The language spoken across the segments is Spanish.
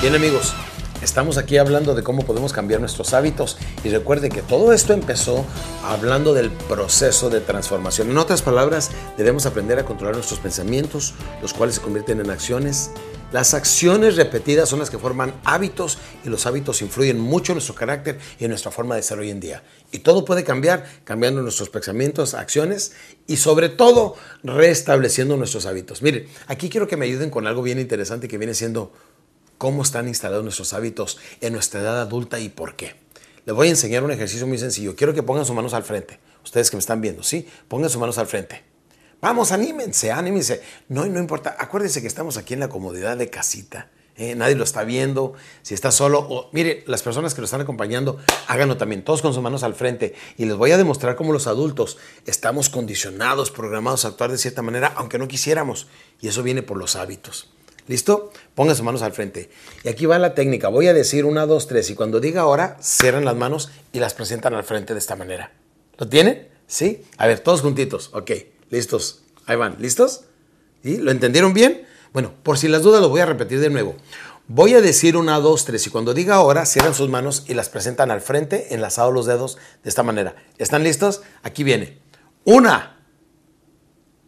Bien amigos, estamos aquí hablando de cómo podemos cambiar nuestros hábitos y recuerde que todo esto empezó hablando del proceso de transformación. En otras palabras, debemos aprender a controlar nuestros pensamientos, los cuales se convierten en acciones. Las acciones repetidas son las que forman hábitos y los hábitos influyen mucho en nuestro carácter y en nuestra forma de ser hoy en día. Y todo puede cambiar cambiando nuestros pensamientos, acciones y sobre todo restableciendo nuestros hábitos. Miren, aquí quiero que me ayuden con algo bien interesante que viene siendo cómo están instalados nuestros hábitos en nuestra edad adulta y por qué. Les voy a enseñar un ejercicio muy sencillo. Quiero que pongan sus manos al frente. Ustedes que me están viendo, ¿sí? Pongan sus manos al frente. Vamos, anímense, anímense. No, no importa. Acuérdense que estamos aquí en la comodidad de casita. ¿eh? Nadie lo está viendo. Si está solo, o, mire, las personas que lo están acompañando, háganlo también, todos con sus manos al frente. Y les voy a demostrar cómo los adultos estamos condicionados, programados a actuar de cierta manera, aunque no quisiéramos. Y eso viene por los hábitos. ¿Listo? Pongan sus manos al frente. Y aquí va la técnica. Voy a decir una, dos, tres. Y cuando diga ahora, cierran las manos y las presentan al frente de esta manera. ¿Lo tienen? ¿Sí? A ver, todos juntitos. Ok, listos. Ahí van. ¿Listos? ¿Y ¿Lo entendieron bien? Bueno, por si las dudas lo voy a repetir de nuevo. Voy a decir una, dos, tres. Y cuando diga ahora, cierran sus manos y las presentan al frente, enlazados los dedos de esta manera. ¿Están listos? Aquí viene. Una,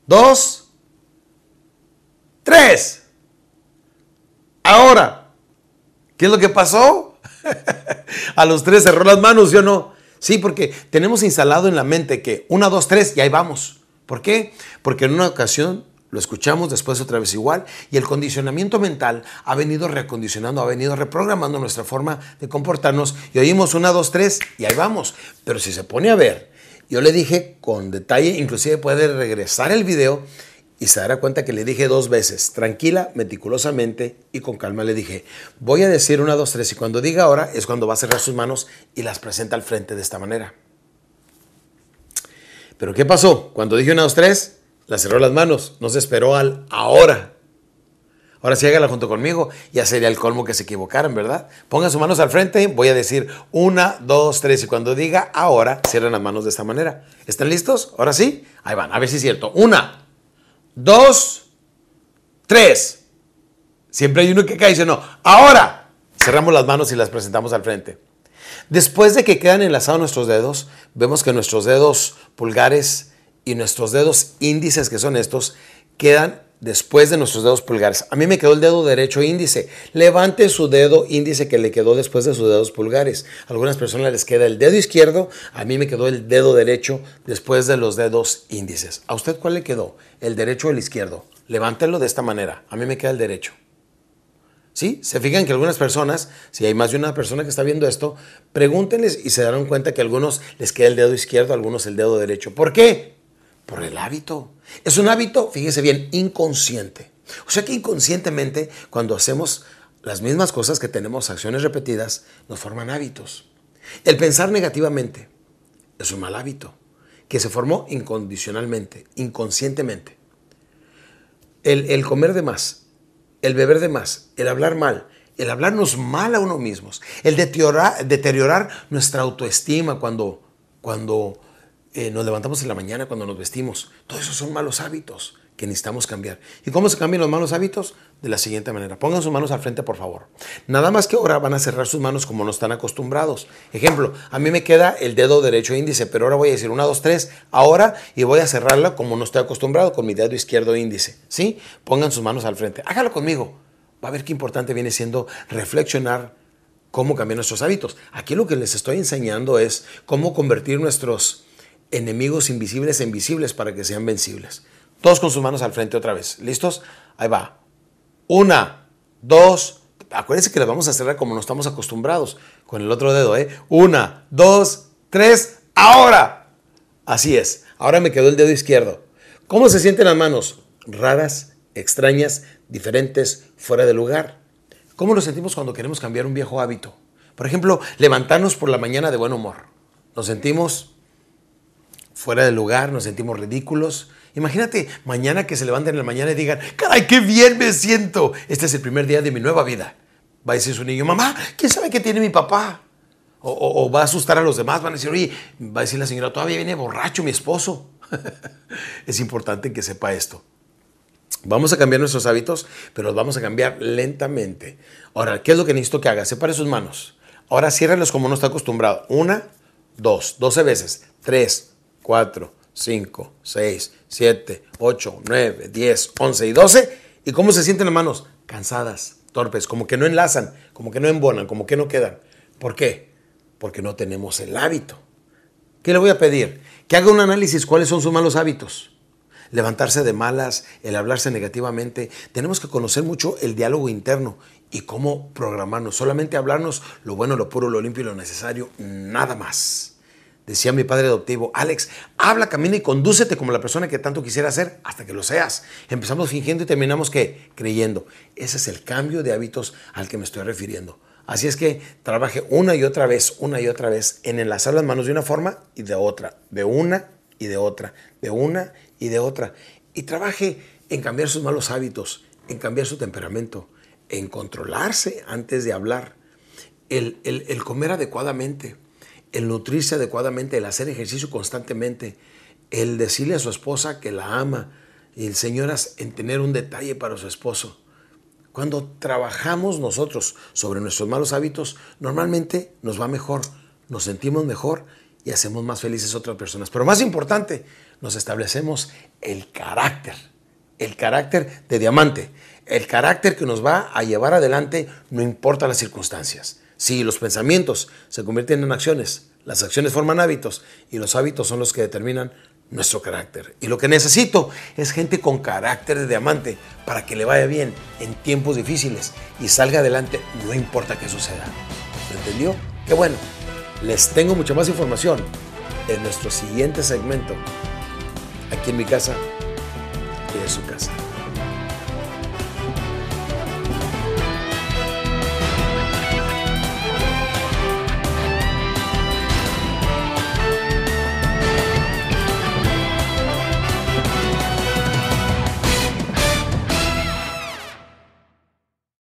dos, tres. Ahora, ¿qué es lo que pasó? a los tres cerró las manos, ¿yo no? Sí, porque tenemos instalado en la mente que una, dos, tres y ahí vamos. ¿Por qué? Porque en una ocasión lo escuchamos después otra vez igual y el condicionamiento mental ha venido recondicionando, ha venido reprogramando nuestra forma de comportarnos y oímos una, dos, tres y ahí vamos. Pero si se pone a ver, yo le dije con detalle, inclusive puede regresar el video y se dará cuenta que le dije dos veces, tranquila, meticulosamente y con calma le dije, voy a decir una, dos, tres y cuando diga ahora es cuando va a cerrar sus manos y las presenta al frente de esta manera. Pero ¿qué pasó? Cuando dije una, dos, tres, la cerró las manos, no se esperó al ahora. Ahora sí hágala junto conmigo, ya sería el colmo que se equivocaran, ¿verdad? Pongan sus manos al frente, voy a decir una, dos, tres y cuando diga ahora, cierran las manos de esta manera. ¿Están listos? Ahora sí, ahí van, a ver si es cierto. Una, dos, tres. Siempre hay uno que cae y dice, no, ahora cerramos las manos y las presentamos al frente. Después de que quedan enlazados nuestros dedos, vemos que nuestros dedos pulgares y nuestros dedos índices, que son estos, quedan después de nuestros dedos pulgares. A mí me quedó el dedo derecho índice. Levante su dedo índice que le quedó después de sus dedos pulgares. A algunas personas les queda el dedo izquierdo, a mí me quedó el dedo derecho después de los dedos índices. ¿A usted cuál le quedó? ¿El derecho o el izquierdo? Levántelo de esta manera. A mí me queda el derecho. ¿Sí? Se fijan que algunas personas, si hay más de una persona que está viendo esto, pregúntenles y se darán cuenta que a algunos les queda el dedo izquierdo, a algunos el dedo derecho. ¿Por qué? Por el hábito. Es un hábito, fíjese bien, inconsciente. O sea que inconscientemente, cuando hacemos las mismas cosas que tenemos, acciones repetidas, nos forman hábitos. El pensar negativamente es un mal hábito que se formó incondicionalmente, inconscientemente. El, el comer de más, el beber de más, el hablar mal, el hablarnos mal a uno mismos, el deteriorar, deteriorar nuestra autoestima cuando, cuando eh, nos levantamos en la mañana, cuando nos vestimos. Todos esos son malos hábitos que necesitamos cambiar. ¿Y cómo se cambian los malos hábitos? De la siguiente manera. Pongan sus manos al frente, por favor. Nada más que ahora van a cerrar sus manos como no están acostumbrados. Ejemplo, a mí me queda el dedo derecho índice, pero ahora voy a decir una, dos, tres, ahora y voy a cerrarla como no estoy acostumbrado con mi dedo izquierdo índice. ¿Sí? Pongan sus manos al frente. Hágalo conmigo. Va a ver qué importante viene siendo reflexionar cómo cambiar nuestros hábitos. Aquí lo que les estoy enseñando es cómo convertir nuestros enemigos invisibles en visibles para que sean vencibles. Todos con sus manos al frente otra vez. ¿Listos? Ahí va. Una, dos. Acuérdense que las vamos a cerrar como no estamos acostumbrados. Con el otro dedo, ¿eh? Una, dos, tres. ¡Ahora! Así es. Ahora me quedó el dedo izquierdo. ¿Cómo se sienten las manos? Raras, extrañas, diferentes, fuera de lugar. ¿Cómo nos sentimos cuando queremos cambiar un viejo hábito? Por ejemplo, levantarnos por la mañana de buen humor. Nos sentimos fuera de lugar, nos sentimos ridículos. Imagínate mañana que se levanten en la mañana y digan, caray, qué bien me siento. Este es el primer día de mi nueva vida. Va a decir su niño, mamá, ¿quién sabe qué tiene mi papá? O, va a asustar a los demás, van a decir, oye, va a decir la señora, todavía viene borracho mi esposo. es importante que sepa esto. Vamos a cambiar nuestros hábitos, pero los vamos a cambiar lentamente. Ahora, ¿qué es lo que necesito que haga? Separe sus manos. Ahora ciérralos como no está acostumbrado. Una, dos, doce veces. Tres, cuatro, cinco, seis, siete, ocho, nueve, diez, once y doce. ¿Y cómo se sienten las manos? Cansadas, torpes, como que no enlazan, como que no embonan, como que no quedan. ¿Por qué? Porque no tenemos el hábito. ¿Qué le voy a pedir? Que haga un análisis cuáles son sus malos hábitos. Levantarse de malas, el hablarse negativamente. Tenemos que conocer mucho el diálogo interno y cómo programarnos. Solamente hablarnos lo bueno, lo puro, lo limpio y lo necesario, nada más. Decía mi padre adoptivo, Alex, habla, camina y condúcete como la persona que tanto quisiera ser hasta que lo seas. Empezamos fingiendo y terminamos que creyendo. Ese es el cambio de hábitos al que me estoy refiriendo. Así es que trabaje una y otra vez, una y otra vez en enlazar las manos de una forma y de otra, de una y de otra, de una y de otra. Y trabaje en cambiar sus malos hábitos, en cambiar su temperamento, en controlarse antes de hablar, el, el, comer adecuadamente, el nutrirse adecuadamente, el hacer ejercicio constantemente, el decirle a su esposa que la ama, y el señoras en tener un detalle para su esposo. Cuando trabajamos nosotros sobre nuestros malos hábitos, normalmente nos va mejor, nos sentimos mejor y hacemos más felices a otras personas. Pero más importante, nos establecemos el carácter, el carácter de diamante, el carácter que nos va a llevar adelante no importa las circunstancias. Si los pensamientos se convierten en acciones, las acciones forman hábitos y los hábitos son los que determinan nuestro carácter. Y lo que necesito es gente con carácter de diamante para que le vaya bien en tiempos difíciles y salga adelante, no importa qué suceda. ¿Me entendió? Qué bueno. Les tengo mucha más información en nuestro siguiente segmento, aquí en mi casa y en su casa.